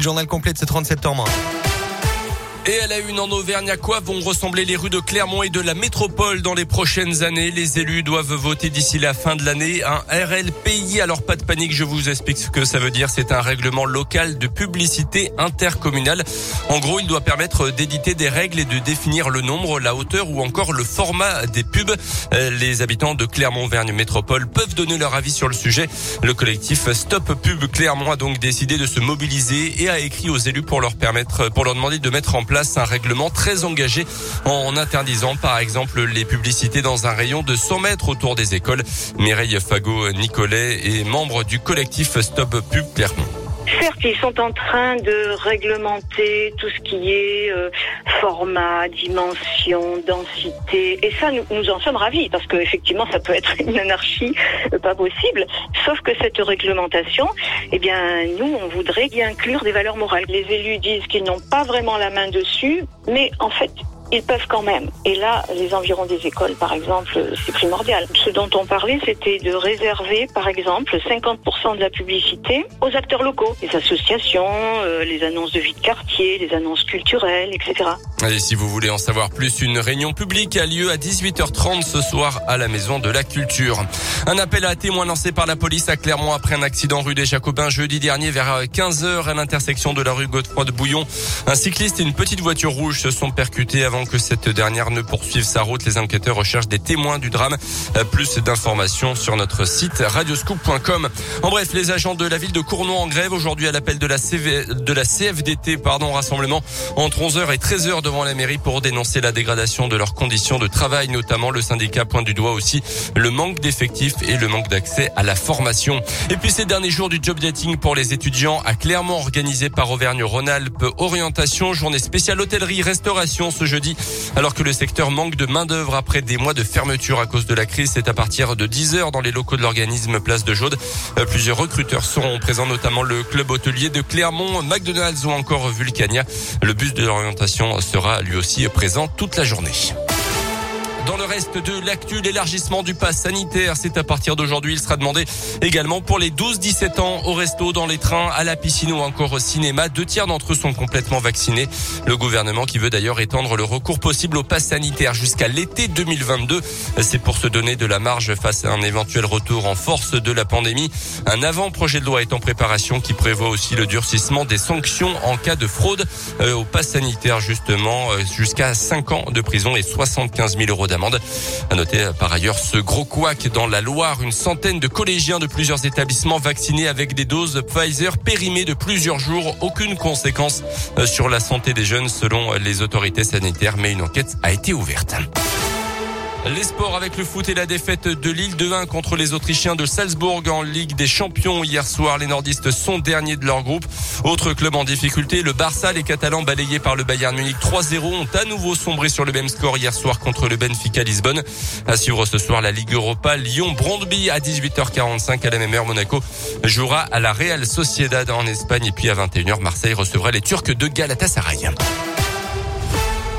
Journal complet de ce 30 septembre. Et à la une en Auvergne, à quoi vont ressembler les rues de Clermont et de la métropole dans les prochaines années? Les élus doivent voter d'ici la fin de l'année un RLPI. Alors pas de panique, je vous explique ce que ça veut dire. C'est un règlement local de publicité intercommunale. En gros, il doit permettre d'éditer des règles et de définir le nombre, la hauteur ou encore le format des pubs. Euh, les habitants de Clermont-Auvergne Métropole peuvent donner leur avis sur le sujet. Le collectif Stop Pub Clermont a donc décidé de se mobiliser et a écrit aux élus pour leur permettre, pour leur demander de mettre en place un règlement très engagé en interdisant par exemple les publicités dans un rayon de 100 mètres autour des écoles. Mireille Fagot-Nicolet est membre du collectif Stop Pub Clermont. Certes, ils sont en train de réglementer tout ce qui est euh, format, dimension, densité. Et ça, nous, en sommes ravis parce qu'effectivement, ça peut être une anarchie euh, pas possible. Sauf que cette réglementation, eh bien, nous, on voudrait y inclure des valeurs morales. Les élus disent qu'ils n'ont pas vraiment la main dessus, mais en fait, ils peuvent quand même. Et là, les environs des écoles, par exemple, c'est primordial. Ce dont on parlait, c'était de réserver, par exemple, 50% de la publicité aux acteurs locaux, les associations, euh, les annonces de vie de quartier, les annonces culturelles, etc. Et si vous voulez en savoir plus, une réunion publique a lieu à 18h30 ce soir à la Maison de la Culture. Un appel à témoins lancé par la police à Clermont après un accident rue des Jacobins jeudi dernier vers 15h à l'intersection de la rue Godefroy de Bouillon. Un cycliste et une petite voiture rouge se sont percutés avant que cette dernière ne poursuive sa route. Les enquêteurs recherchent des témoins du drame. Euh, plus d'informations sur notre site radioscoop.com. En bref, les agents de la ville de Cournon en grève aujourd'hui à l'appel de la CV, de la CFDT, pardon, rassemblement entre 11h et 13h devant la mairie pour dénoncer la dégradation de leurs conditions de travail, notamment le syndicat pointe du doigt aussi le manque d'effectifs et le manque d'accès à la formation. Et puis ces derniers jours du job dating pour les étudiants a clairement organisé par Auvergne-Rhône-Alpes Orientation, journée spéciale hôtellerie, restauration ce jeudi alors que le secteur manque de main-d'œuvre après des mois de fermeture à cause de la crise. C'est à partir de 10 heures dans les locaux de l'organisme Place de Jaude. Euh, plusieurs recruteurs seront présents, notamment le club hôtelier de Clermont, McDonald's ou encore Vulcania. Le bus de l'orientation sera lui aussi présent toute la journée. Dans le reste de l'actu, l'élargissement du pass sanitaire, c'est à partir d'aujourd'hui. Il sera demandé également pour les 12-17 ans au resto, dans les trains, à la piscine ou encore au cinéma. Deux tiers d'entre eux sont complètement vaccinés. Le gouvernement qui veut d'ailleurs étendre le recours possible au pass sanitaire jusqu'à l'été 2022. C'est pour se donner de la marge face à un éventuel retour en force de la pandémie. Un avant-projet de loi est en préparation qui prévoit aussi le durcissement des sanctions en cas de fraude euh, au pass sanitaire justement euh, jusqu'à 5 ans de prison et 75 000 euros d'amende. À noter euh, par ailleurs ce gros couac dans la Loire, une centaine de collégiens de plusieurs établissements vaccinés avec des doses Pfizer périmées de plusieurs jours. Aucune conséquence euh, sur la santé des jeunes selon les autorités sanitaires, mais une enquête a été ouverte. Les sports avec le foot et la défaite de Lille de 1 contre les Autrichiens de Salzbourg en Ligue des Champions hier soir. Les nordistes sont derniers de leur groupe. Autre club en difficulté, le Barça, les Catalans balayés par le Bayern Munich 3-0 ont à nouveau sombré sur le même score hier soir contre le Benfica Lisbonne. À suivre ce soir la Ligue Europa, Lyon Brondby à 18h45 à la même heure. Monaco jouera à la Real Sociedad en Espagne et puis à 21h Marseille recevra les Turcs de Galatasaray.